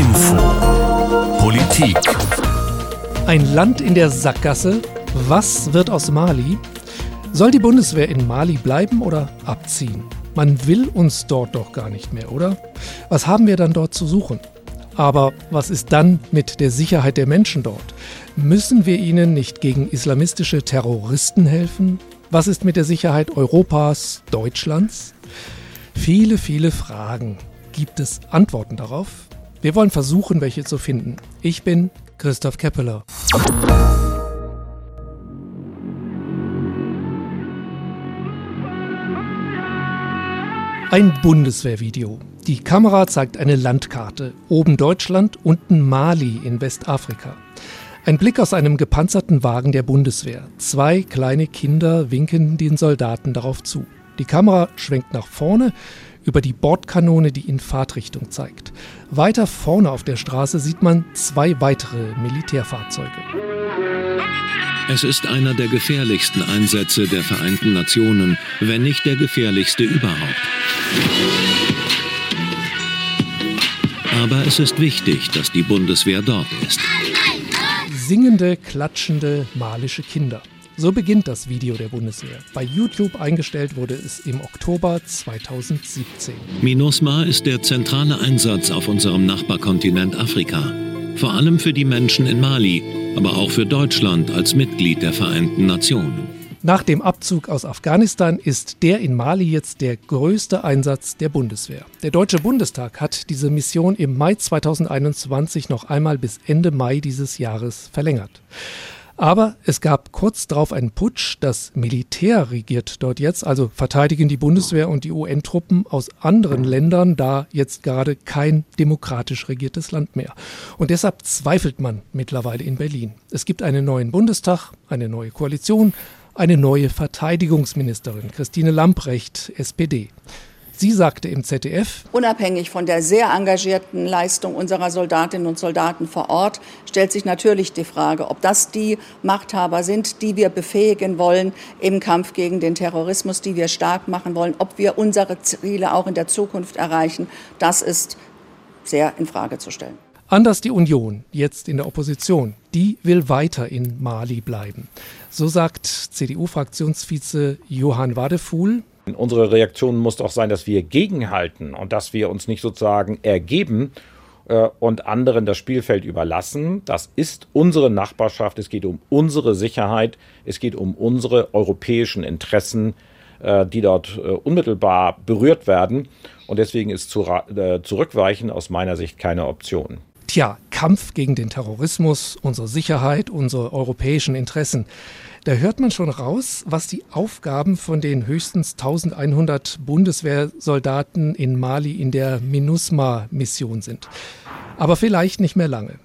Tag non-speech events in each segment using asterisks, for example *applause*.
Info Politik Ein Land in der Sackgasse. Was wird aus Mali? Soll die Bundeswehr in Mali bleiben oder abziehen? Man will uns dort doch gar nicht mehr, oder? Was haben wir dann dort zu suchen? Aber was ist dann mit der Sicherheit der Menschen dort? Müssen wir ihnen nicht gegen islamistische Terroristen helfen? Was ist mit der Sicherheit Europas, Deutschlands? Viele, viele Fragen. Gibt es Antworten darauf? Wir wollen versuchen, welche zu finden. Ich bin Christoph Keppeler. Ein Bundeswehrvideo. Die Kamera zeigt eine Landkarte. Oben Deutschland, unten Mali in Westafrika. Ein Blick aus einem gepanzerten Wagen der Bundeswehr. Zwei kleine Kinder winken den Soldaten darauf zu. Die Kamera schwenkt nach vorne über die Bordkanone, die in Fahrtrichtung zeigt. Weiter vorne auf der Straße sieht man zwei weitere Militärfahrzeuge. Es ist einer der gefährlichsten Einsätze der Vereinten Nationen, wenn nicht der gefährlichste überhaupt. Aber es ist wichtig, dass die Bundeswehr dort ist. Singende, klatschende malische Kinder. So beginnt das Video der Bundeswehr. Bei YouTube eingestellt wurde es im Oktober 2017. MINUSMA ist der zentrale Einsatz auf unserem Nachbarkontinent Afrika. Vor allem für die Menschen in Mali, aber auch für Deutschland als Mitglied der Vereinten Nationen. Nach dem Abzug aus Afghanistan ist der in Mali jetzt der größte Einsatz der Bundeswehr. Der Deutsche Bundestag hat diese Mission im Mai 2021 noch einmal bis Ende Mai dieses Jahres verlängert. Aber es gab kurz darauf einen Putsch. Das Militär regiert dort jetzt, also verteidigen die Bundeswehr und die UN-Truppen aus anderen Ländern, da jetzt gerade kein demokratisch regiertes Land mehr. Und deshalb zweifelt man mittlerweile in Berlin. Es gibt einen neuen Bundestag, eine neue Koalition, eine neue Verteidigungsministerin, Christine Lamprecht, SPD. Sie sagte im ZDF, Unabhängig von der sehr engagierten Leistung unserer Soldatinnen und Soldaten vor Ort stellt sich natürlich die Frage, ob das die Machthaber sind, die wir befähigen wollen im Kampf gegen den Terrorismus, die wir stark machen wollen, ob wir unsere Ziele auch in der Zukunft erreichen. Das ist sehr in Frage zu stellen. Anders die Union, jetzt in der Opposition, die will weiter in Mali bleiben. So sagt CDU-Fraktionsvize Johann Wadefuhl, Unsere Reaktion muss doch sein, dass wir gegenhalten und dass wir uns nicht sozusagen ergeben äh, und anderen das Spielfeld überlassen. Das ist unsere Nachbarschaft. Es geht um unsere Sicherheit. Es geht um unsere europäischen Interessen, äh, die dort äh, unmittelbar berührt werden. Und deswegen ist zu, Zurückweichen aus meiner Sicht keine Option. Tja, Kampf gegen den Terrorismus, unsere Sicherheit, unsere europäischen Interessen. Da hört man schon raus, was die Aufgaben von den höchstens 1100 Bundeswehrsoldaten in Mali in der MINUSMA-Mission sind. Aber vielleicht nicht mehr lange.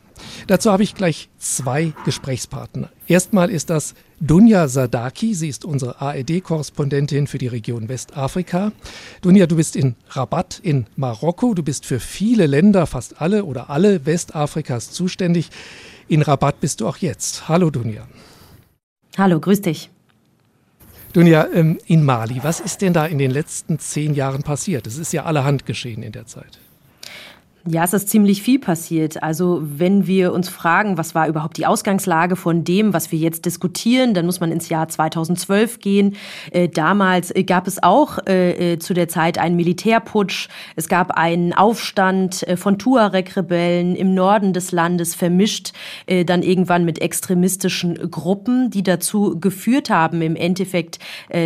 Dazu habe ich gleich zwei Gesprächspartner. Erstmal ist das Dunja Sadaki. Sie ist unsere ARD-Korrespondentin für die Region Westafrika. Dunja, du bist in Rabat in Marokko. Du bist für viele Länder, fast alle oder alle Westafrikas zuständig. In Rabat bist du auch jetzt. Hallo Dunja. Hallo, grüß dich. Dunja, ähm, in Mali, was ist denn da in den letzten zehn Jahren passiert? Es ist ja allerhand geschehen in der Zeit. Ja, es ist ziemlich viel passiert. Also wenn wir uns fragen, was war überhaupt die Ausgangslage von dem, was wir jetzt diskutieren, dann muss man ins Jahr 2012 gehen. Äh, damals äh, gab es auch äh, zu der Zeit einen Militärputsch. Es gab einen Aufstand von Tuareg-Rebellen im Norden des Landes, vermischt dann irgendwann mit extremistischen Gruppen, die dazu geführt haben, im Endeffekt,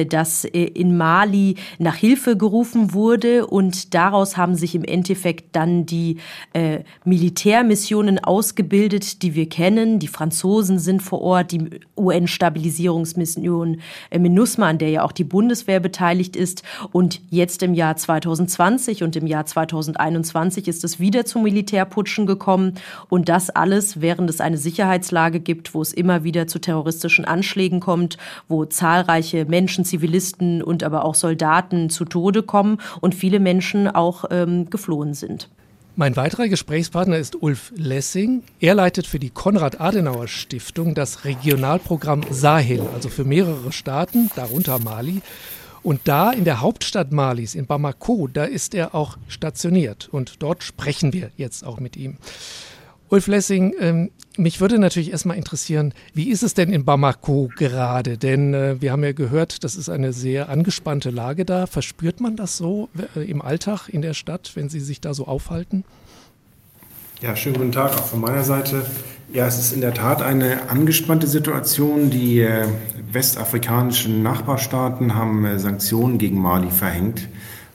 dass in Mali nach Hilfe gerufen wurde. Und daraus haben sich im Endeffekt dann die äh, Militärmissionen ausgebildet, die wir kennen. Die Franzosen sind vor Ort, die UN-Stabilisierungsmission äh, MINUSMA, an der ja auch die Bundeswehr beteiligt ist. Und jetzt im Jahr 2020 und im Jahr 2021 ist es wieder zu Militärputschen gekommen. Und das alles, während es eine Sicherheitslage gibt, wo es immer wieder zu terroristischen Anschlägen kommt, wo zahlreiche Menschen, Zivilisten und aber auch Soldaten zu Tode kommen und viele Menschen auch ähm, geflohen sind. Mein weiterer Gesprächspartner ist Ulf Lessing. Er leitet für die Konrad-Adenauer-Stiftung das Regionalprogramm Sahel, also für mehrere Staaten, darunter Mali. Und da in der Hauptstadt Malis, in Bamako, da ist er auch stationiert. Und dort sprechen wir jetzt auch mit ihm. Ulf Lessing, ähm, mich würde natürlich erstmal interessieren, wie ist es denn in Bamako gerade? Denn äh, wir haben ja gehört, das ist eine sehr angespannte Lage da. Verspürt man das so äh, im Alltag in der Stadt, wenn Sie sich da so aufhalten? Ja, schönen guten Tag auch von meiner Seite. Ja, es ist in der Tat eine angespannte Situation. Die äh, westafrikanischen Nachbarstaaten haben äh, Sanktionen gegen Mali verhängt,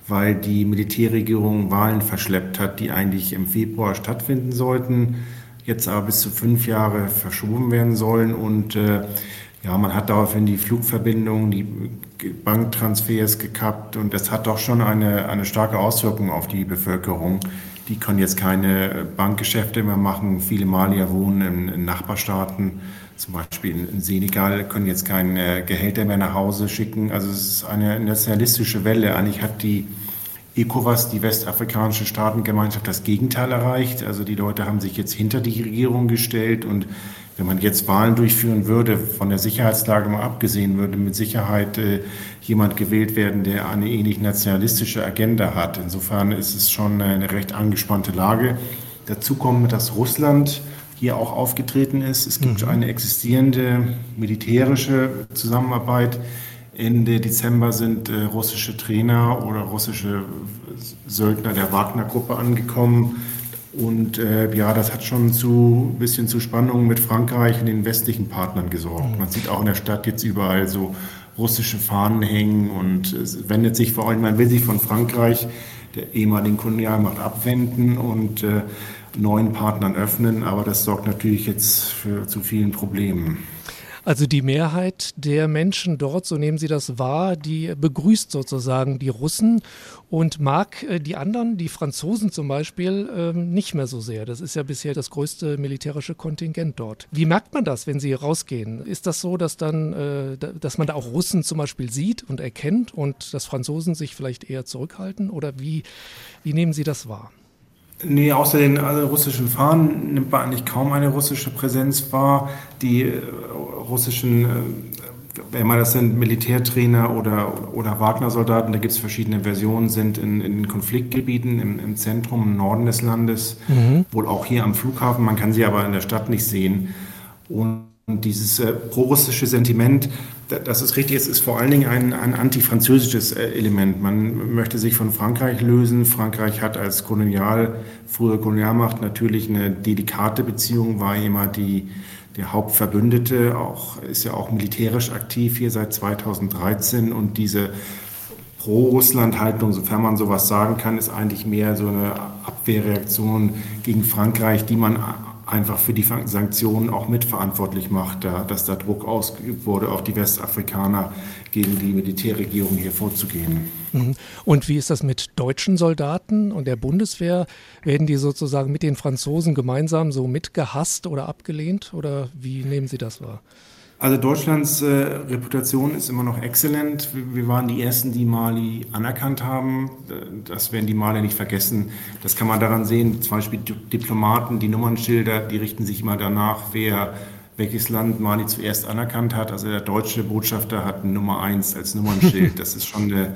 weil die Militärregierung Wahlen verschleppt hat, die eigentlich im Februar stattfinden sollten, jetzt aber bis zu fünf Jahre verschoben werden sollen. Und äh, ja, man hat daraufhin die Flugverbindungen, die Banktransfers gekappt und das hat doch schon eine, eine starke Auswirkung auf die Bevölkerung. Die können jetzt keine Bankgeschäfte mehr machen. Viele Malier wohnen in, in Nachbarstaaten, zum Beispiel in Senegal, können jetzt keine Gehälter mehr nach Hause schicken. Also es ist eine nationalistische Welle. Eigentlich hat die ECOWAS, die westafrikanische Staatengemeinschaft, das Gegenteil erreicht. Also die Leute haben sich jetzt hinter die Regierung gestellt und wenn man jetzt Wahlen durchführen würde, von der Sicherheitslage mal abgesehen, würde mit Sicherheit äh, jemand gewählt werden, der eine ähnlich nationalistische Agenda hat. Insofern ist es schon eine recht angespannte Lage. Dazu kommt, dass Russland hier auch aufgetreten ist. Es gibt mhm. eine existierende militärische Zusammenarbeit. Ende Dezember sind äh, russische Trainer oder russische Söldner der Wagner-Gruppe angekommen und äh, ja, das hat schon zu ein bisschen zu Spannungen mit Frankreich und den westlichen Partnern gesorgt. Mhm. Man sieht auch in der Stadt jetzt überall so russische Fahnen hängen und es wendet sich vor allem, man will sich von Frankreich, der ehemaligen Kolonialmacht, abwenden und äh, neuen Partnern öffnen, aber das sorgt natürlich jetzt für zu vielen Problemen. Also die Mehrheit der Menschen dort, so nehmen Sie das wahr, die begrüßt sozusagen die Russen und mag äh, die anderen, die Franzosen zum Beispiel, ähm, nicht mehr so sehr. Das ist ja bisher das größte militärische Kontingent dort. Wie merkt man das, wenn Sie rausgehen? Ist das so, dass dann, äh, dass man da auch Russen zum Beispiel sieht und erkennt und dass Franzosen sich vielleicht eher zurückhalten? Oder wie, wie nehmen Sie das wahr? Nee, außer den also russischen Fahnen nimmt man eigentlich kaum eine russische Präsenz wahr. Die äh, russischen, äh, wenn man das sind Militärtrainer oder, oder Wagner-Soldaten, da gibt es verschiedene Versionen, sind in, in Konfliktgebieten im, im, Zentrum, im Norden des Landes, mhm. wohl auch hier am Flughafen. Man kann sie aber in der Stadt nicht sehen. Und und dieses äh, prorussische Sentiment, das ist richtig, es ist vor allen Dingen ein, ein antifranzösisches äh, Element. Man möchte sich von Frankreich lösen. Frankreich hat als Kolonial, frühere Kolonialmacht natürlich eine delikate Beziehung, war immer die, der Hauptverbündete, auch, ist ja auch militärisch aktiv hier seit 2013 und diese Pro-Russland-Haltung, sofern man sowas sagen kann, ist eigentlich mehr so eine Abwehrreaktion gegen Frankreich, die man einfach für die Sanktionen auch mitverantwortlich macht, da, dass da Druck ausgeübt wurde, auf die Westafrikaner gegen die Militärregierung hier vorzugehen. Mhm. Und wie ist das mit deutschen Soldaten und der Bundeswehr? Werden die sozusagen mit den Franzosen gemeinsam so mitgehasst oder abgelehnt? Oder wie nehmen Sie das wahr? Also Deutschlands äh, Reputation ist immer noch exzellent. Wir, wir, waren die Ersten, die Mali anerkannt haben. Das werden die Mali nicht vergessen. Das kann man daran sehen, zum Beispiel Diplomaten, die Nummernschilder, die richten sich immer danach, wer welches Land Mali zuerst anerkannt hat. Also der deutsche Botschafter hat Nummer eins als Nummernschild. *laughs* Das ist schon eine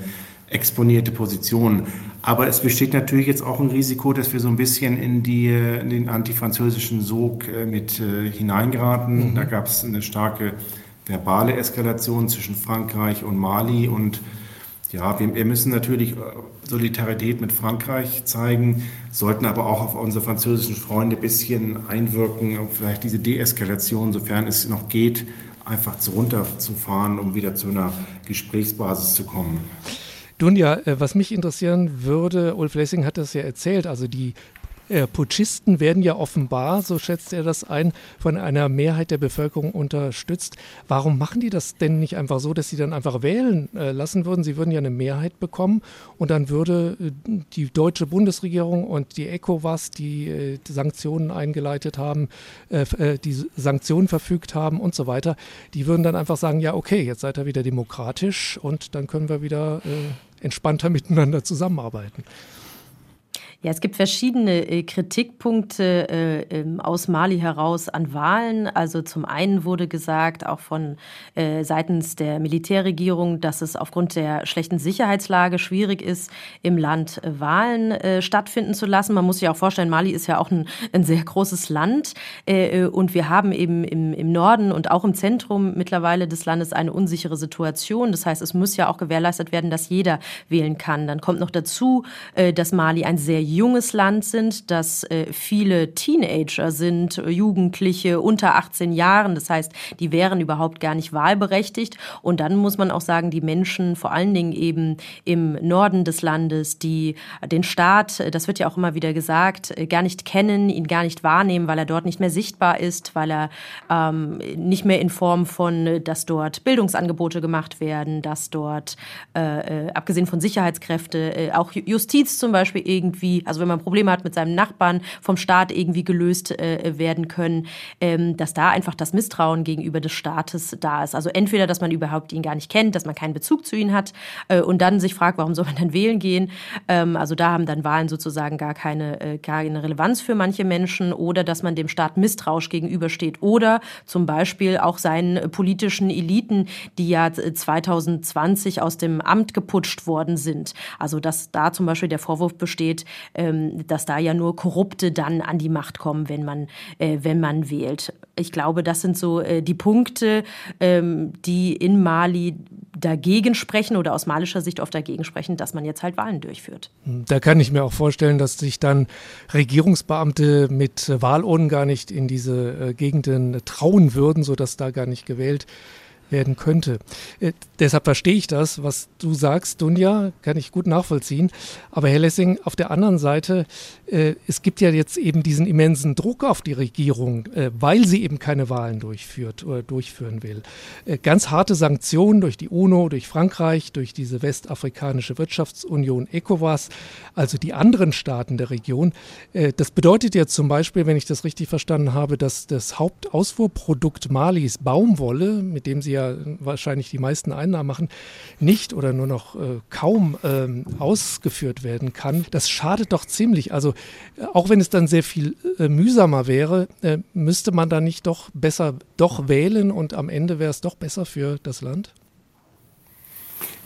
exponierte Position. Aber es besteht natürlich jetzt auch ein Risiko, dass wir so ein bisschen in, die, in den antifranzösischen Sog äh, mit äh, hineingeraten. Mhm. Da gab es eine starke verbale Eskalation zwischen Frankreich und Mali und ja, wir, wir, müssen natürlich äh, Solidarität mit Frankreich zeigen, sollten aber auch auf unsere französischen Freunde ein bisschen einwirken, vielleicht diese Deeskalation, sofern es noch geht, einfach runterzufahren, um wieder zu einer Gesprächsbasis zu kommen. Dunja, äh, was mich interessieren würde, Ulf Lessing hat das ja erzählt, also die äh, Putschisten werden ja offenbar, so schätzt er das ein, von einer Mehrheit der Bevölkerung unterstützt. Warum machen die das denn nicht einfach so, dass sie dann einfach wählen äh, lassen würden? Sie würden ja eine Mehrheit bekommen und dann würde die deutsche Bundesregierung und die ECOWAS, die, Sanktionen eingeleitet haben, die Sanktionen verfügt haben und so weiter, die würden dann einfach sagen, ja okay, jetzt seid ihr wieder demokratisch und dann können wir wieder entspannter miteinander zusammenarbeiten. Ja, es gibt verschiedene äh, Kritikpunkte äh, ähm, aus Mali heraus an Wahlen. Also zum einen wurde gesagt, auch von äh, seitens der Militärregierung, dass es aufgrund der schlechten Sicherheitslage schwierig ist, im Land Wahlen stattfinden zu lassen. Man muss sich auch vorstellen, Mali ist ja auch ein, ein sehr großes Land und wir haben eben im, im Norden und auch im Zentrum mittlerweile des Landes eine unsichere Situation. Das heißt, es muss ja auch gewährleistet werden, dass jeder wählen kann. Dann kommt noch dazu, dass Mali ein sehr junges Land sind, dass äh, viele Teenager sind, äh, Jugendliche unter 18 Jahren. Das heißt, die wären überhaupt gar nicht wahlberechtigt. Und dann muss man auch sagen, die Menschen, vor allen Dingen eben im Norden des Landes, die den Staat, äh, das wird ja auch immer wieder gesagt, gar nicht kennen, ihn gar nicht wahrnehmen, weil er dort nicht mehr sichtbar ist, weil er ähm, nicht mehr in Form von, dass dort Bildungsangebote gemacht werden, dass dort, äh, abgesehen von Sicherheitskräfte, auch Justiz zum Beispiel irgendwie also wenn man Probleme hat mit seinem Nachbarn, vom Staat irgendwie gelöst äh, werden können, ähm, dass da einfach das Misstrauen gegenüber des Staates da ist. Also entweder, dass man überhaupt ihn gar nicht kennt, dass man keinen Bezug zu ihm hat äh, und dann sich fragt, warum soll man dann wählen gehen? Ähm, also da haben dann Wahlen sozusagen gar keine, äh, gar keine Relevanz für manche Menschen oder dass man dem Staat misstrauisch gegenübersteht oder zum Beispiel auch seinen politischen Eliten, die ja 2020 aus dem Amt geputscht worden sind. Also dass da zum Beispiel der Vorwurf besteht, dass da ja nur Korrupte dann an die Macht kommen, wenn man, äh, wenn man wählt. Ich glaube, das sind so äh, die Punkte, ähm, die in Mali dagegen sprechen oder aus malischer Sicht oft dagegen sprechen, dass man jetzt halt Wahlen durchführt. Da kann ich mir auch vorstellen, dass sich dann Regierungsbeamte mit Wahlurnen gar nicht in diese äh, Gegenden trauen würden, sodass da gar nicht gewählt werden könnte. Äh, deshalb verstehe ich das, was du sagst, Dunja, kann ich gut nachvollziehen. Aber Herr Lessing, auf der anderen Seite, äh, es gibt ja jetzt eben diesen immensen Druck auf die Regierung, äh, weil sie eben keine Wahlen durchführt oder durchführen will. Äh, ganz harte Sanktionen durch die UNO, durch Frankreich, durch diese westafrikanische Wirtschaftsunion ECOWAS, also die anderen Staaten der Region. Äh, das bedeutet ja zum Beispiel, wenn ich das richtig verstanden habe, dass das Hauptausfuhrprodukt Malis Baumwolle, mit dem sie ja ja wahrscheinlich die meisten Einnahmen machen, nicht oder nur noch äh, kaum ähm, ausgeführt werden kann, das schadet doch ziemlich. Also äh, auch wenn es dann sehr viel äh, mühsamer wäre, äh, müsste man da nicht doch besser doch wählen und am Ende wäre es doch besser für das Land?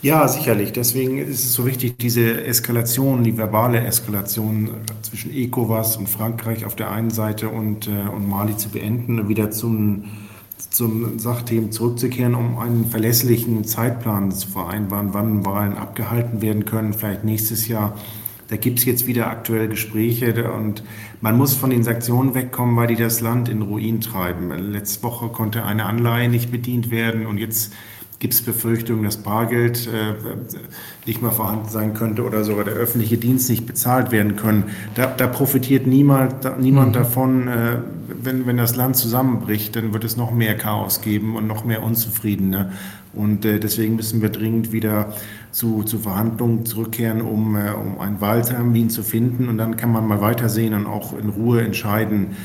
Ja, sicherlich. Deswegen ist es so wichtig, diese Eskalation, die verbale Eskalation zwischen ECOWAS und Frankreich auf der einen Seite und, äh, und Mali zu beenden und wieder zum zum Sachthemen zurückzukehren, um einen verlässlichen Zeitplan zu vereinbaren, wann Wahlen abgehalten werden können, vielleicht nächstes Jahr. Da gibt es jetzt wieder aktuell Gespräche und man muss von den Sanktionen wegkommen, weil die das Land in Ruin treiben. Letzte Woche konnte eine Anleihe nicht bedient werden und jetzt gibt es Befürchtungen, dass Bargeld äh, nicht mehr vorhanden sein könnte oder sogar der öffentliche Dienst nicht bezahlt werden können. Da, da profitiert niemand, da, niemand mhm. davon. Äh, wenn, wenn das Land zusammenbricht, dann wird es noch mehr Chaos geben und noch mehr Unzufriedene. Und äh, deswegen müssen wir dringend wieder zu, zu Verhandlungen zurückkehren, um, äh, um einen Wahltermin zu finden. Und dann kann man mal weitersehen und auch in Ruhe entscheiden,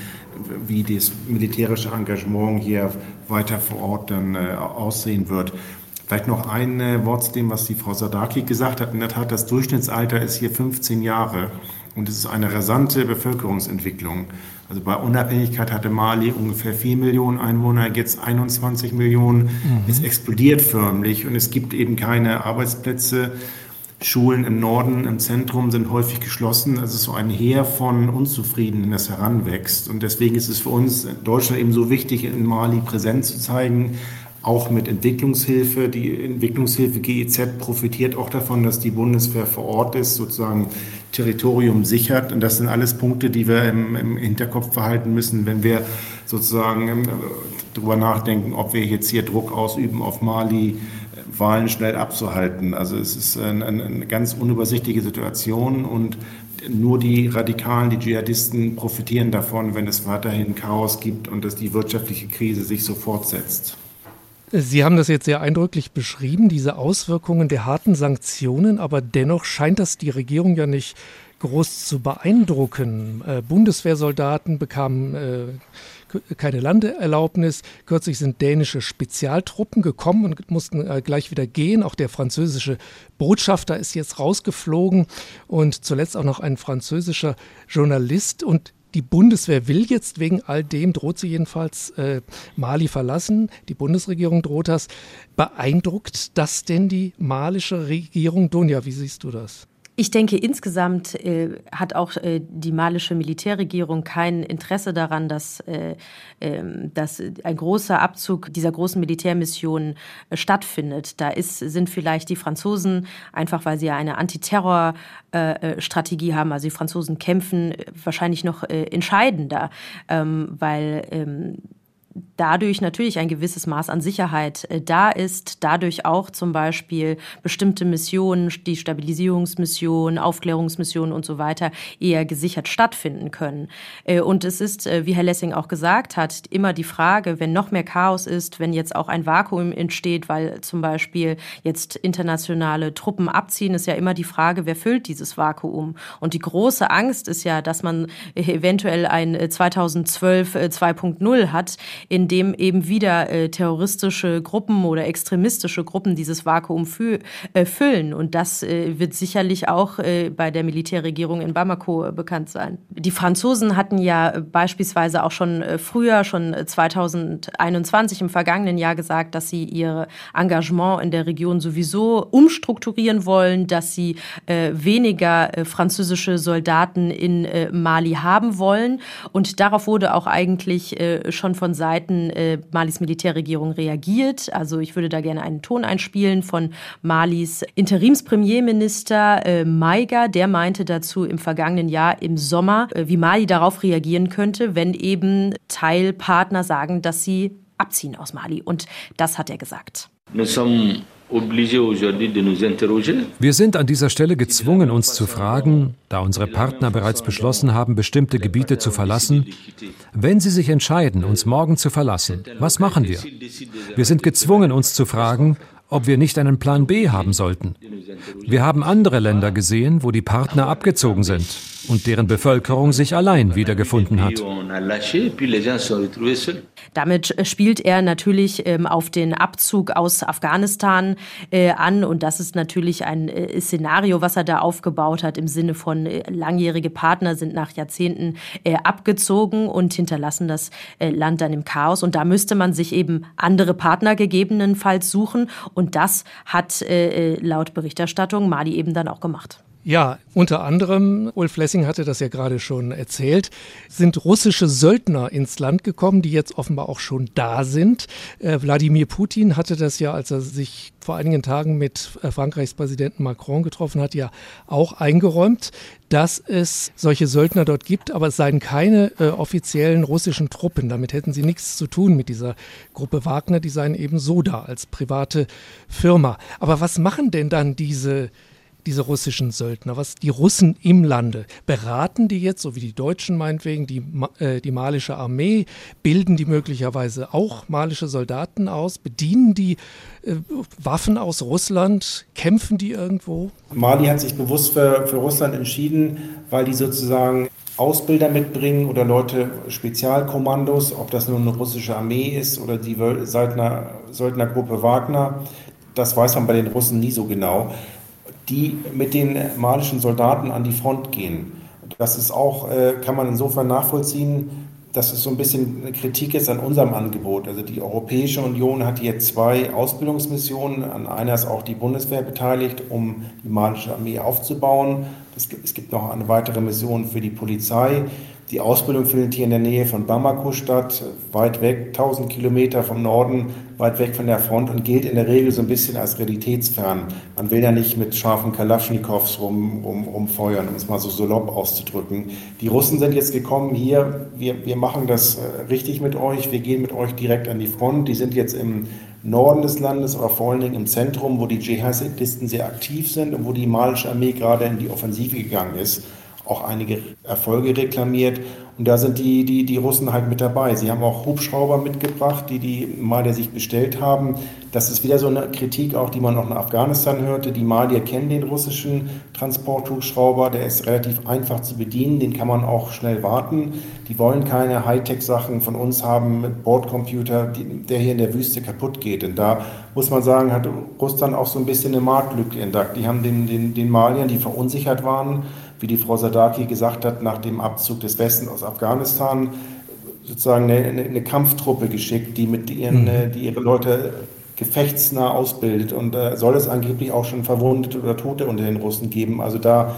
wie das militärische Engagement hier weiter vor Ort dann äh, aussehen wird. Vielleicht noch ein äh, Wort zu dem, was die Frau Sadaki gesagt hat. In der Tat, das Durchschnittsalter ist hier 15 Jahre und es ist eine rasante Bevölkerungsentwicklung. Also bei Unabhängigkeit hatte Mali ungefähr 4 Millionen Einwohner, jetzt 21 Millionen. Mhm. Es explodiert förmlich und es gibt eben keine Arbeitsplätze. Schulen im Norden, im Zentrum sind häufig geschlossen. Also so ein Heer von Unzufriedenen, das heranwächst. Und deswegen ist es für uns in Deutschland eben so wichtig, in Mali präsent zu zeigen, auch mit Entwicklungshilfe. Die Entwicklungshilfe GEZ profitiert auch davon, dass die Bundeswehr vor Ort ist, sozusagen Territorium sichert. Und das sind alles Punkte, die wir im, im Hinterkopf behalten müssen, wenn wir sozusagen äh, darüber nachdenken, ob wir jetzt hier Druck ausüben auf Mali, Wahlen schnell abzuhalten. Also es ist eine, eine ganz unübersichtliche Situation und nur die Radikalen, die Dschihadisten profitieren davon, wenn es weiterhin Chaos gibt und dass die wirtschaftliche Krise sich so fortsetzt. Sie haben das jetzt sehr eindrücklich beschrieben, diese Auswirkungen der harten Sanktionen, aber dennoch scheint das die Regierung ja nicht groß zu beeindrucken. Äh, Bundeswehrsoldaten bekamen äh, keine Landeerlaubnis. Kürzlich sind dänische Spezialtruppen gekommen und mussten äh, gleich wieder gehen. Auch der französische Botschafter ist jetzt rausgeflogen und zuletzt auch noch ein französischer Journalist. Und die Bundeswehr will jetzt wegen all dem, droht sie jedenfalls, äh, Mali verlassen. Die Bundesregierung droht das. Beeindruckt das denn die malische Regierung? Donja, wie siehst du das? Ich denke, insgesamt äh, hat auch äh, die malische Militärregierung kein Interesse daran, dass, äh, ähm, dass ein großer Abzug dieser großen Militärmission äh, stattfindet. Da ist, sind vielleicht die Franzosen, einfach weil sie ja eine Antiterror-Strategie äh, äh, haben, also die Franzosen kämpfen wahrscheinlich noch entscheidender, ähm, weil ähm, dadurch natürlich ein gewisses Maß an Sicherheit äh, da ist, dadurch auch zum Beispiel bestimmte Missionen, die Stabilisierungsmission, Aufklärungsmission und so weiter eher gesichert stattfinden können. Äh, und es ist, äh, wie Herr Lessing auch gesagt hat, immer die Frage, wenn noch mehr Chaos ist, wenn jetzt auch ein Vakuum entsteht, weil zum Beispiel jetzt internationale Truppen abziehen, ist ja immer die Frage, wer füllt dieses Vakuum? Und die große Angst ist ja, dass man eventuell ein 2012 2.0 hat, in dem eben wieder äh, terroristische Gruppen oder extremistische Gruppen dieses Vakuum fü äh, füllen. Und das äh, wird sicherlich auch äh, bei der Militärregierung in Bamako äh, bekannt sein. Die Franzosen hatten ja beispielsweise auch schon äh, früher, schon 2021 im vergangenen Jahr gesagt, dass sie ihr Engagement in der Region sowieso umstrukturieren wollen, dass sie weniger französische Soldaten in Mali haben wollen. Und darauf wurde auch eigentlich schon von Seiten Seiten äh, Malis Militärregierung reagiert. Also ich würde da gerne einen Ton einspielen von Malis Interimspremierminister äh, Maiga. Der meinte dazu im vergangenen Jahr im Sommer, äh, wie Mali darauf reagieren könnte, wenn eben Teilpartner sagen, dass sie abziehen aus Mali. Und das hat er gesagt. Wir sind an dieser Stelle gezwungen, uns zu fragen, da unsere Partner bereits beschlossen haben, bestimmte Gebiete zu verlassen, wenn sie sich entscheiden, uns morgen zu verlassen, was machen wir? Wir sind gezwungen, uns zu fragen, ob wir nicht einen Plan B haben sollten. Wir haben andere Länder gesehen, wo die Partner abgezogen sind und deren Bevölkerung sich allein wiedergefunden hat. Damit spielt er natürlich ähm, auf den Abzug aus Afghanistan äh, an und das ist natürlich ein äh, Szenario, was er da aufgebaut hat im Sinne von äh, langjährige Partner sind nach Jahrzehnten äh, abgezogen und hinterlassen das äh, Land dann im Chaos und da müsste man sich eben andere Partner gegebenenfalls suchen und das hat äh, laut Berichterstattung Mali eben dann auch gemacht. Ja, unter anderem, Ulf Lessing hatte das ja gerade schon erzählt, sind russische Söldner ins Land gekommen, die jetzt offenbar auch schon da sind. Äh, Wladimir Putin hatte das ja, als er sich vor einigen Tagen mit äh, Frankreichs Präsidenten Macron getroffen hat, ja auch eingeräumt, dass es solche Söldner dort gibt, aber es seien keine äh, offiziellen russischen Truppen. Damit hätten sie nichts zu tun mit dieser Gruppe Wagner, die seien eben so da als private Firma. Aber was machen denn dann diese diese russischen Söldner, was die Russen im Lande, beraten die jetzt, so wie die Deutschen meinetwegen, die, äh, die malische Armee, bilden die möglicherweise auch malische Soldaten aus, bedienen die äh, Waffen aus Russland, kämpfen die irgendwo? Mali hat sich bewusst für, für Russland entschieden, weil die sozusagen Ausbilder mitbringen oder Leute, Spezialkommandos, ob das nun eine russische Armee ist oder die Söldner, Söldnergruppe Wagner, das weiß man bei den Russen nie so genau die mit den malischen Soldaten an die Front gehen. Das ist auch, äh, kann man insofern nachvollziehen, dass es so ein bisschen eine Kritik ist an unserem Angebot. Also die Europäische Union hat hier zwei Ausbildungsmissionen. An einer ist auch die Bundeswehr beteiligt, um die malische Armee aufzubauen. Es gibt noch eine weitere Mission für die Polizei. Die Ausbildung findet hier in der Nähe von Bamako statt, weit weg, 1000 Kilometer vom Norden, weit weg von der Front und gilt in der Regel so ein bisschen als realitätsfern. Man will ja nicht mit scharfen Kalaschnikows rum, rum, rumfeuern, um es mal so salopp auszudrücken. Die Russen sind jetzt gekommen hier, wir, wir machen das äh, richtig mit euch, wir gehen mit euch direkt an die Front. Die sind jetzt im Norden des Landes, aber vor allen Dingen im Zentrum, wo die Dschihadisten sehr aktiv sind und wo die malische Armee gerade in die Offensive gegangen ist auch einige Erfolge reklamiert. Und da sind die, die, die Russen halt mit dabei. Sie haben auch Hubschrauber mitgebracht, die die Malier sich bestellt haben. Das ist wieder so eine Kritik, auch die man auch in Afghanistan hörte. Die Malier kennen den russischen Transporthubschrauber. Der ist relativ einfach zu bedienen. Den kann man auch schnell warten. Die wollen keine Hightech-Sachen von uns haben mit Bordcomputer, der hier in der Wüste kaputt geht. Und da muss man sagen, hat Russland auch so ein bisschen eine Marktlücke entdeckt. Die haben den, den, den Maliern, die verunsichert waren, wie die Frau Sadaki gesagt hat, nach dem Abzug des Westens aus Afghanistan sozusagen eine, eine Kampftruppe geschickt, die mit ihren, mhm. die ihre Leute gefechtsnah ausbildet. Und da äh, soll es angeblich auch schon Verwundete oder Tote unter den Russen geben. Also da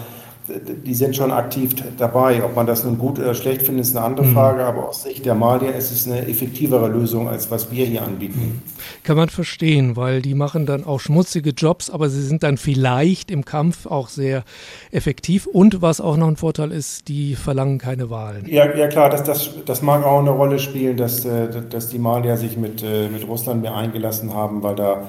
die sind schon aktiv dabei. Ob man das nun gut oder schlecht findet, ist eine andere mhm. Frage, aber aus Sicht der Malier ist es eine effektivere Lösung, als was wir hier anbieten. Mhm. Kann man verstehen, weil die machen dann auch schmutzige Jobs, aber sie sind dann vielleicht im Kampf auch sehr effektiv. Und was auch noch ein Vorteil ist, die verlangen keine Wahlen. Ja, ja klar, das, das, das mag auch eine Rolle spielen, dass, äh, dass die Malier sich mit, äh, mit Russland mehr eingelassen haben, weil da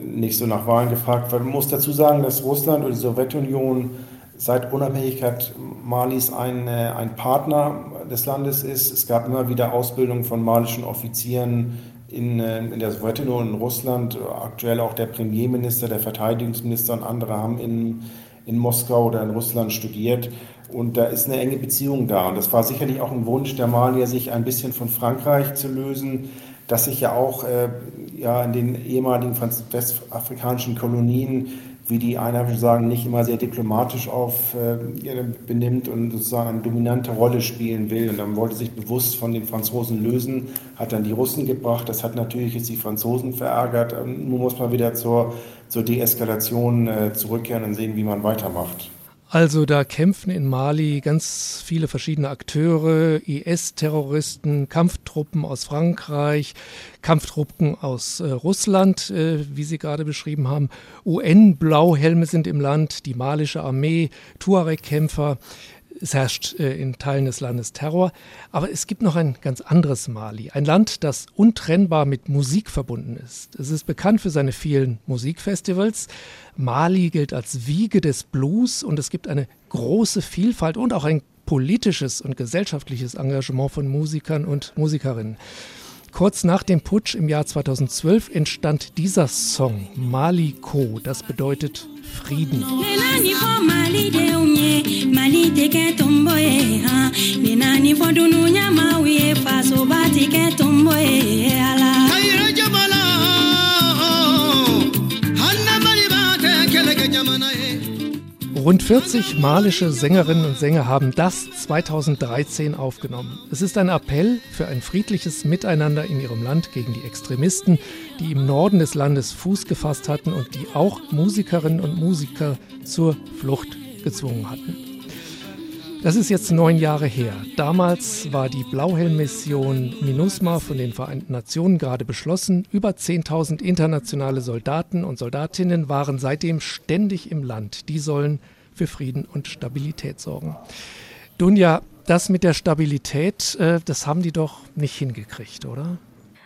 nicht so nach Wahlen gefragt wird. Man muss dazu sagen, dass Russland und die Sowjetunion seit Unabhängigkeit Malis ein, äh, ein Partner des Landes ist. Es gab immer wieder Ausbildung von malischen Offizieren in, äh, in der Sowjetunion, in Russland. Aktuell auch der Premierminister, der Verteidigungsminister und andere haben in, in Moskau oder in Russland studiert. Und da ist eine enge Beziehung da. Und das war sicherlich auch ein Wunsch der Malier, sich ein bisschen von Frankreich zu lösen, das sich ja auch äh, ja, in den ehemaligen westafrikanischen Kolonien wie die Einheimischen sagen, nicht immer sehr diplomatisch auf äh, benimmt und sozusagen eine dominante Rolle spielen will. Und dann wollte sich bewusst von den Franzosen lösen, hat dann die Russen gebracht. Das hat natürlich jetzt die Franzosen verärgert. Nun muss man wieder zur, zur Deeskalation äh, zurückkehren und sehen, wie man weitermacht. Also da kämpfen in Mali ganz viele verschiedene Akteure, IS-Terroristen, Kampftruppen aus Frankreich, Kampftruppen aus äh, Russland, äh, wie Sie gerade beschrieben haben. UN-Blauhelme sind im Land, die malische Armee, Tuareg-Kämpfer. Es herrscht äh, in Teilen des Landes Terror. Aber es gibt noch ein ganz anderes Mali. Ein Land, das untrennbar mit Musik verbunden ist. Es ist bekannt für seine vielen Musikfestivals. Mali gilt als Wiege des Blues und es gibt eine große Vielfalt und auch ein politisches und gesellschaftliches Engagement von Musikern und Musikerinnen. Kurz nach dem Putsch im Jahr 2012 entstand dieser Song Mali Ko, das bedeutet Frieden. Rund 40 malische Sängerinnen und Sänger haben das 2013 aufgenommen. Es ist ein Appell für ein friedliches Miteinander in ihrem Land gegen die Extremisten, die im Norden des Landes Fuß gefasst hatten und die auch Musikerinnen und Musiker zur Flucht gezwungen hatten. Das ist jetzt neun Jahre her. Damals war die Blauhelm-Mission MINUSMA von den Vereinten Nationen gerade beschlossen. Über 10.000 internationale Soldaten und Soldatinnen waren seitdem ständig im Land. Die sollen für Frieden und Stabilität sorgen. Dunja, das mit der Stabilität, äh, das haben die doch nicht hingekriegt, oder?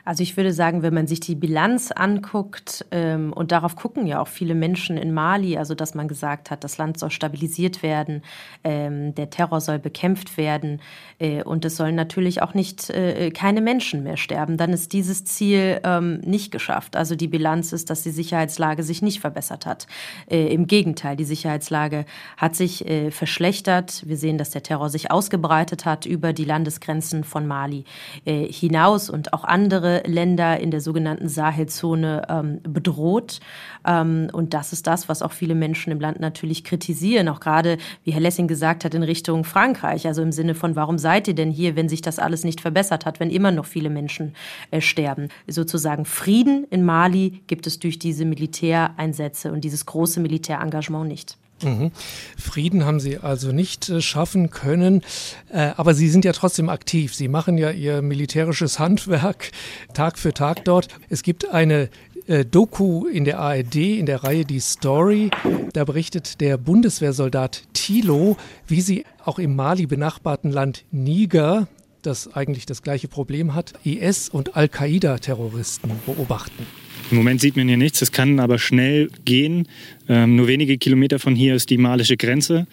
Also ich würde sagen, wenn man sich die Bilanz anguckt, ähm, und darauf gucken ja auch viele Menschen in Mali, also dass man gesagt hat, das Land soll stabilisiert werden, ähm, der Terror soll bekämpft werden äh, und es sollen natürlich auch nicht äh, keine Menschen mehr sterben, dann ist dieses Ziel ähm, nicht geschafft. Also die Bilanz ist, dass die Sicherheitslage sich nicht verbessert hat. Äh, Im Gegenteil, die Sicherheitslage hat sich äh, verschlechtert. Wir sehen, dass der Terror sich ausgebreitet hat über die Landesgrenzen von Mali äh, hinaus und auch andere Länder in der sogenannten Sahelzone ähm, bedroht. Ähm, und das ist das, was auch viele Menschen im Land natürlich kritisieren, auch gerade, wie Herr Lessing gesagt hat, in Richtung Frankreich. Also im Sinne von, warum seid ihr denn hier, wenn sich das alles nicht verbessert hat, wenn immer noch viele Menschen äh, sterben? Sozusagen Frieden in Mali gibt es durch diese Militäreinsätze und dieses große Militärengagement nicht. Mhm. Frieden haben Sie also nicht äh, schaffen können, äh, aber Sie sind ja trotzdem aktiv. Sie machen ja Ihr militärisches Handwerk *laughs* Tag für Tag dort. Es gibt eine äh, Doku in der ARD in der Reihe Die Story. Da berichtet der Bundeswehrsoldat Thilo, wie sie auch im Mali benachbarten Land Niger, das eigentlich das gleiche Problem hat, IS und Al-Qaida-Terroristen beobachten. Im Moment sieht man hier nichts, es kann aber schnell gehen. Ähm, nur wenige Kilometer von hier ist die malische Grenze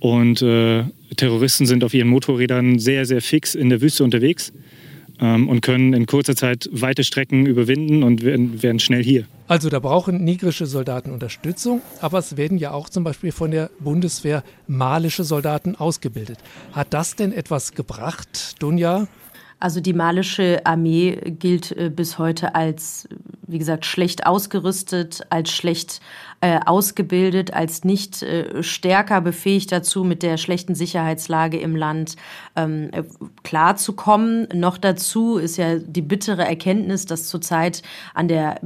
und äh, Terroristen sind auf ihren Motorrädern sehr, sehr fix in der Wüste unterwegs ähm, und können in kurzer Zeit weite Strecken überwinden und werden, werden schnell hier. Also da brauchen nigrische Soldaten Unterstützung, aber es werden ja auch zum Beispiel von der Bundeswehr malische Soldaten ausgebildet. Hat das denn etwas gebracht, Dunja? Also die malische Armee gilt äh, bis heute als, wie gesagt, schlecht ausgerüstet, als schlecht äh, ausgebildet, als nicht äh, stärker befähigt dazu, mit der schlechten Sicherheitslage im Land ähm, äh, klarzukommen. Noch dazu ist ja die bittere Erkenntnis, dass zurzeit an der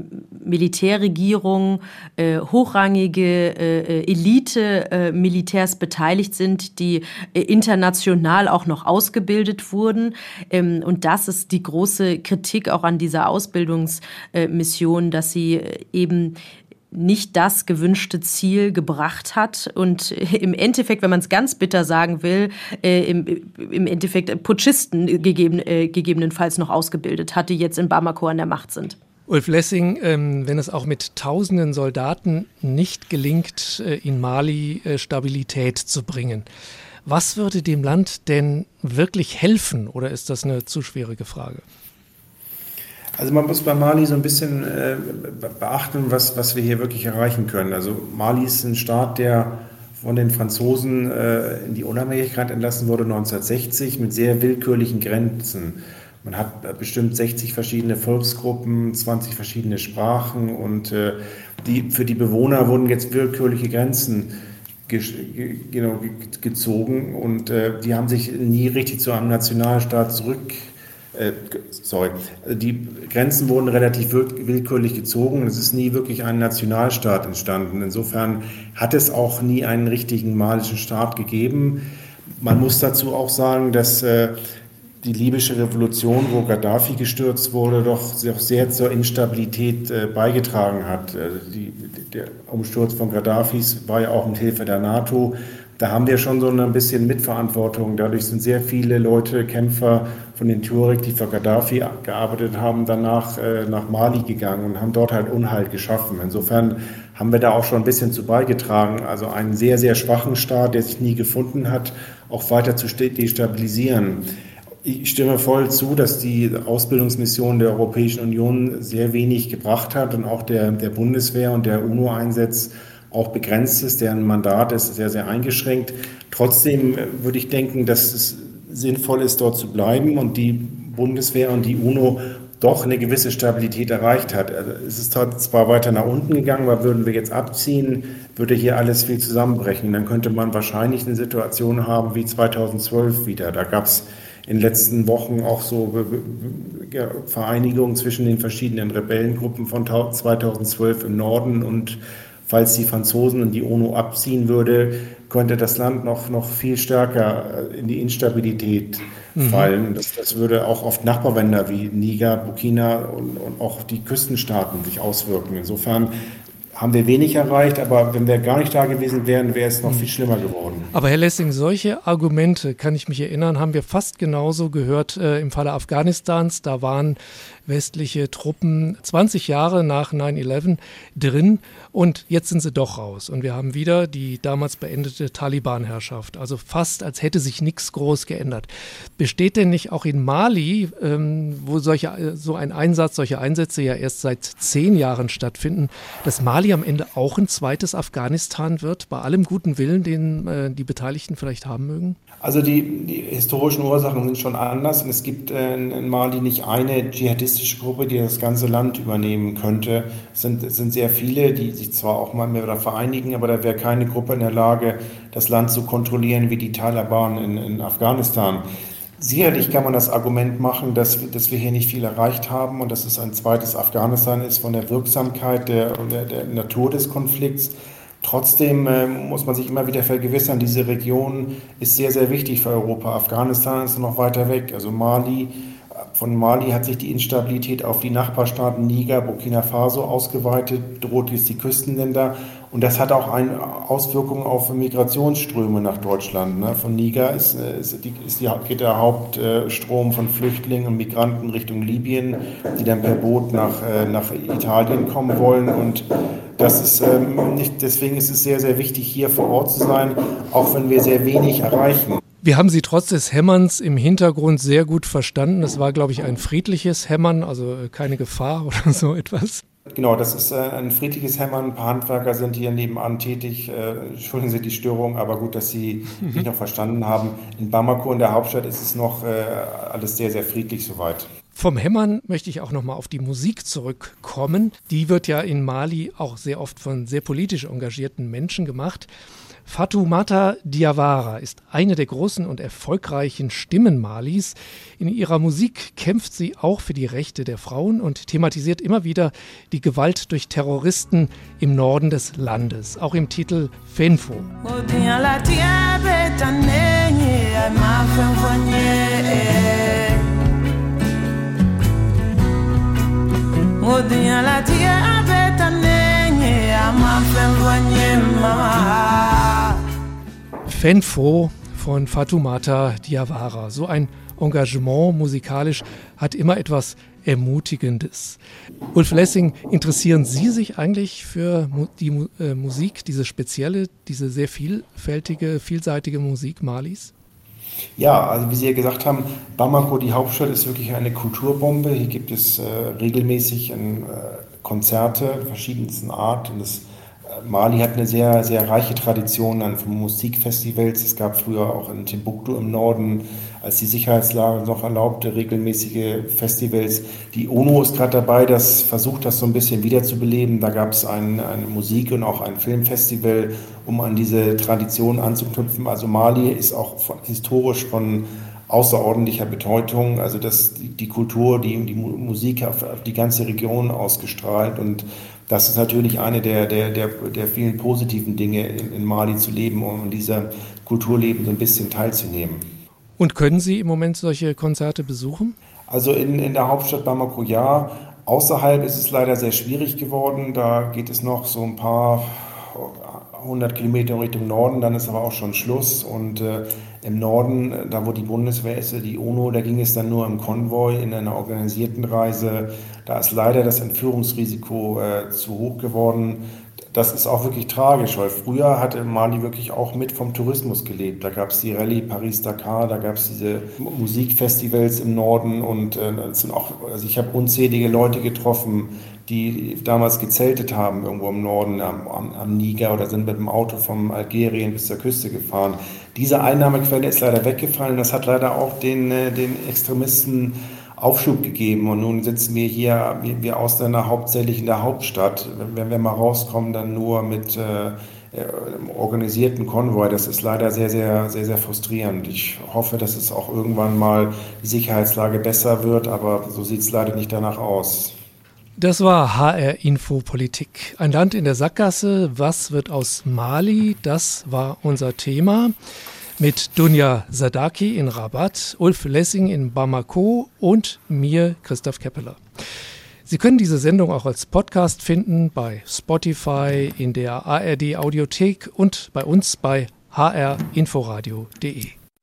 Militärregierung äh, hochrangige äh, Elite-Militärs beteiligt sind, die international auch noch ausgebildet wurden. Ähm, und das ist die große Kritik auch an dieser Ausbildungsmission, dass sie eben nicht das gewünschte Ziel gebracht hat und im Endeffekt, wenn man es ganz bitter sagen will, äh, im, im Endeffekt Putschisten gegeben, äh, gegebenenfalls noch ausgebildet hat, die jetzt in Bamako an der Macht sind. Ulf Lessing, ähm, wenn es auch mit tausenden Soldaten nicht gelingt, äh, in Mali äh, Stabilität zu bringen, was würde dem Land denn wirklich helfen oder ist das eine zu schwierige Frage? Also man muss bei Mali so ein bisschen äh, beachten, was, was wir hier wirklich erreichen können. Also Mali ist ein Staat, der von den Franzosen äh, in die Unabhängigkeit entlassen wurde 1960 mit sehr willkürlichen Grenzen. Man hat bestimmt 60 verschiedene Volksgruppen, 20 verschiedene Sprachen und äh, die, für die Bewohner wurden jetzt willkürliche Grenzen ge genau, gezogen und äh, die haben sich nie richtig zu einem Nationalstaat zurück äh, sorry, die Grenzen wurden relativ willkürlich gezogen. Es ist nie wirklich ein Nationalstaat entstanden. Insofern hat es auch nie einen richtigen malischen Staat gegeben. Man muss dazu auch sagen, dass äh, die libysche Revolution, wo Gaddafi gestürzt wurde, doch sehr zur Instabilität äh, beigetragen hat. Der Umsturz von Gaddafis war ja auch mit Hilfe der NATO da haben wir schon so ein bisschen Mitverantwortung. Dadurch sind sehr viele Leute, Kämpfer von den Tuareg, die für Gaddafi gearbeitet haben, danach äh, nach Mali gegangen und haben dort halt Unhalt geschaffen. Insofern haben wir da auch schon ein bisschen zu beigetragen, also einen sehr, sehr schwachen Staat, der sich nie gefunden hat, auch weiter zu destabilisieren. Ich stimme voll zu, dass die Ausbildungsmission der Europäischen Union sehr wenig gebracht hat und auch der, der Bundeswehr und der UNO-Einsatz auch begrenzt ist, deren Mandat ist sehr, sehr eingeschränkt. Trotzdem würde ich denken, dass es sinnvoll ist, dort zu bleiben und die Bundeswehr und die UNO doch eine gewisse Stabilität erreicht hat. Also es ist zwar weiter nach unten gegangen, aber würden wir jetzt abziehen, würde hier alles viel zusammenbrechen. Dann könnte man wahrscheinlich eine Situation haben wie 2012 wieder. Da gab es in den letzten Wochen auch so Vereinigungen zwischen den verschiedenen Rebellengruppen von 2012 im Norden und falls die Franzosen und die UNO abziehen würde, könnte das Land noch, noch viel stärker in die Instabilität mhm. fallen. Das, das würde auch auf Nachbarländer wie Niger, Burkina und, und auch die Küstenstaaten sich auswirken. Insofern haben wir wenig erreicht, aber wenn wir gar nicht da gewesen wären, wäre es noch viel schlimmer geworden. Aber Herr Lessing, solche Argumente, kann ich mich erinnern, haben wir fast genauso gehört äh, im Falle Afghanistans. Da waren westliche Truppen 20 Jahre nach 9-11 drin und jetzt sind sie doch raus. Und wir haben wieder die damals beendete Taliban-Herrschaft. Also fast, als hätte sich nichts groß geändert. Besteht denn nicht auch in Mali, ähm, wo solche, äh, so ein Einsatz, solche Einsätze ja erst seit zehn Jahren stattfinden, dass Mali am Ende auch ein zweites Afghanistan wird, bei allem guten Willen, den äh, die Beteiligten vielleicht haben mögen? Also die, die, historischen Ursachen sind schon anders und es gibt äh, in Mali nicht eine dschihadistische Gruppe, die das ganze Land übernehmen könnte. Es sind, sind sehr viele, die sich zwar auch mal mehr vereinigen, aber da wäre keine Gruppe in der Lage, das Land zu kontrollieren wie die Taliban in, in Afghanistan. Sicherlich kann man das Argument machen, dass, dass wir hier nicht viel erreicht haben und dass es ein zweites Afghanistan ist von der Wirksamkeit der, der, der Natur des Konflikts. Trotzdem äh, muss man sich immer wieder vergewissern, diese Region ist sehr, sehr wichtig für Europa. Afghanistan ist noch weiter weg. Also Mali, von Mali hat sich die Instabilität auf die Nachbarstaaten Niger, Burkina Faso ausgeweitet, droht jetzt die Küstenländer. Und das hat auch eine Auswirkung auf Migrationsströme nach Deutschland. Ne? Von Niger ist, äh, ist, die, ist die, geht der Hauptstrom von Flüchtlingen und Migranten Richtung Libyen, die dann per Boot nach, äh, nach Italien kommen wollen. Und das ist ähm, nicht, deswegen ist es sehr, sehr wichtig, hier vor Ort zu sein, auch wenn wir sehr wenig erreichen. Wir haben Sie trotz des Hämmerns im Hintergrund sehr gut verstanden. Es war, glaube ich, ein friedliches Hämmern, also äh, keine Gefahr *laughs* oder so etwas. Genau, das ist äh, ein friedliches Hämmern. Ein paar Handwerker sind hier nebenan tätig. Äh, entschuldigen Sie die Störung, aber gut, dass Sie *laughs* mhm. mich noch verstanden haben. In Bamako, in der Hauptstadt, ist es noch äh, alles sehr, sehr friedlich soweit. Vom Hämmern möchte ich auch noch mal auf die Musik zurückkommen. Die wird ja in Mali auch sehr oft von sehr politisch engagierten Menschen gemacht. Fatoumata Diawara ist eine der großen und erfolgreichen Stimmen Malis. In ihrer Musik kämpft sie auch für die Rechte der Frauen und thematisiert immer wieder die Gewalt durch Terroristen im Norden des Landes, auch im Titel Fenfo. Fenfo von Fatoumata Diawara. So ein Engagement musikalisch hat immer etwas Ermutigendes. Ulf Lessing, interessieren Sie sich eigentlich für die äh, Musik, diese spezielle, diese sehr vielfältige, vielseitige Musik Malis? Ja, also wie Sie ja gesagt haben, Bamako, die Hauptstadt, ist wirklich eine Kulturbombe. Hier gibt es äh, regelmäßig äh, Konzerte verschiedensten Art und das Mali hat eine sehr, sehr reiche Tradition an Musikfestivals. Es gab früher auch in Timbuktu im Norden, als die Sicherheitslage noch erlaubte, regelmäßige Festivals. Die UNO ist gerade dabei, das versucht, das so ein bisschen wiederzubeleben. Da gab es ein, ein Musik- und auch ein Filmfestival, um an diese Tradition anzuknüpfen. Also Mali ist auch von, historisch von außerordentlicher Bedeutung. Also dass die Kultur, die, die Musik auf, auf die ganze Region ausgestrahlt und das ist natürlich eine der, der, der, der vielen positiven Dinge, in, in Mali zu leben und um dieser Kulturleben so ein bisschen teilzunehmen. Und können Sie im Moment solche Konzerte besuchen? Also in, in der Hauptstadt Bamako ja. Außerhalb ist es leider sehr schwierig geworden. Da geht es noch so ein paar 100 Kilometer Richtung Norden, dann ist aber auch schon Schluss. Und äh, im Norden, da wo die Bundeswehr ist, die UNO, da ging es dann nur im Konvoi in einer organisierten Reise. Da ist leider das Entführungsrisiko äh, zu hoch geworden. Das ist auch wirklich tragisch, weil früher hatte Mali wirklich auch mit vom Tourismus gelebt. Da gab es die Rallye Paris-Dakar, da gab es diese Musikfestivals im Norden und äh, sind auch, also ich habe unzählige Leute getroffen, die damals gezeltet haben irgendwo im Norden am, am, am, Niger oder sind mit dem Auto vom Algerien bis zur Küste gefahren. Diese Einnahmequelle ist leider weggefallen. Das hat leider auch den, äh, den Extremisten Aufschub gegeben. Und nun sitzen wir hier, wir, wir Ausländer, hauptsächlich in der Hauptstadt. Wenn wir mal rauskommen, dann nur mit äh, organisierten Konvoi. Das ist leider sehr, sehr, sehr, sehr frustrierend. Ich hoffe, dass es auch irgendwann mal die Sicherheitslage besser wird, aber so sieht es leider nicht danach aus. Das war HR Info Politik. Ein Land in der Sackgasse. Was wird aus Mali? Das war unser Thema. Mit Dunja Sadaki in Rabat, Ulf Lessing in Bamako und mir, Christoph Keppeler. Sie können diese Sendung auch als Podcast finden bei Spotify, in der ARD Audiothek und bei uns bei hrinforadio.de.